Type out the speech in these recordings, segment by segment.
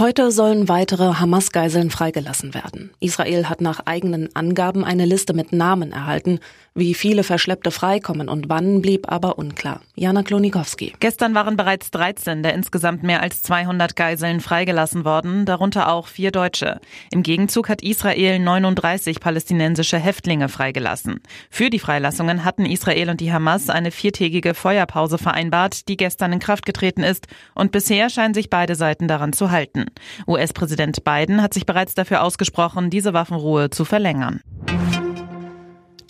Heute sollen weitere Hamas-Geiseln freigelassen werden. Israel hat nach eigenen Angaben eine Liste mit Namen erhalten. Wie viele Verschleppte freikommen und wann blieb aber unklar. Jana Klonikowski. Gestern waren bereits 13 der insgesamt mehr als 200 Geiseln freigelassen worden, darunter auch vier Deutsche. Im Gegenzug hat Israel 39 palästinensische Häftlinge freigelassen. Für die Freilassungen hatten Israel und die Hamas eine viertägige Feuerpause vereinbart, die gestern in Kraft getreten ist und bisher scheinen sich beide Seiten daran zu halten. US-Präsident Biden hat sich bereits dafür ausgesprochen, diese Waffenruhe zu verlängern.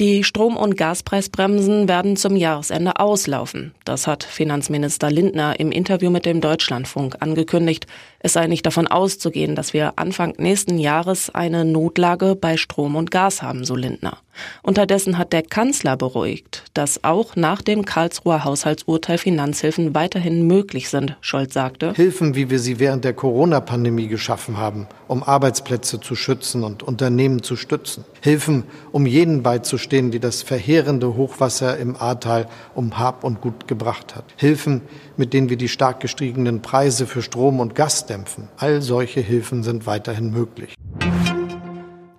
Die Strom- und Gaspreisbremsen werden zum Jahresende auslaufen. Das hat Finanzminister Lindner im Interview mit dem Deutschlandfunk angekündigt. Es sei nicht davon auszugehen, dass wir Anfang nächsten Jahres eine Notlage bei Strom und Gas haben, so Lindner. Unterdessen hat der Kanzler beruhigt, dass auch nach dem Karlsruher Haushaltsurteil Finanzhilfen weiterhin möglich sind, Scholz sagte. Hilfen, wie wir sie während der Corona-Pandemie geschaffen haben, um Arbeitsplätze zu schützen und Unternehmen zu stützen. Hilfen, um jenen beizustehen, die das verheerende Hochwasser im Ahrtal um Hab und Gut gebracht hat. Hilfen, mit denen wir die stark gestiegenen Preise für Strom und Gas dämpfen. All solche Hilfen sind weiterhin möglich.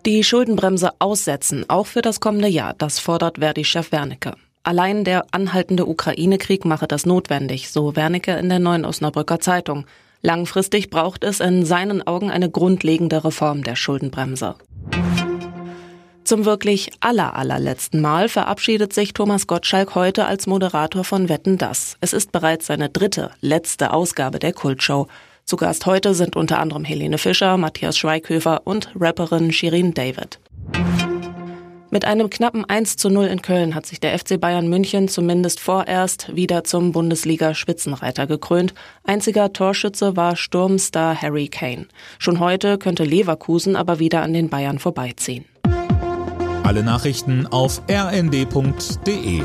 Die Schuldenbremse aussetzen, auch für das kommende Jahr, das fordert Verdi-Chef Wernicke. Allein der anhaltende Ukraine-Krieg mache das notwendig, so Wernicke in der Neuen Osnabrücker Zeitung. Langfristig braucht es in seinen Augen eine grundlegende Reform der Schuldenbremse. Zum wirklich aller allerletzten Mal verabschiedet sich Thomas Gottschalk heute als Moderator von Wetten Das. Es ist bereits seine dritte, letzte Ausgabe der Kultshow. Zu Gast heute sind unter anderem Helene Fischer, Matthias Schweighöfer und Rapperin Shirin David. Mit einem knappen 1 zu 0 in Köln hat sich der FC Bayern München zumindest vorerst wieder zum Bundesliga-Spitzenreiter gekrönt. Einziger Torschütze war Sturmstar Harry Kane. Schon heute könnte Leverkusen aber wieder an den Bayern vorbeiziehen. Alle Nachrichten auf rnd.de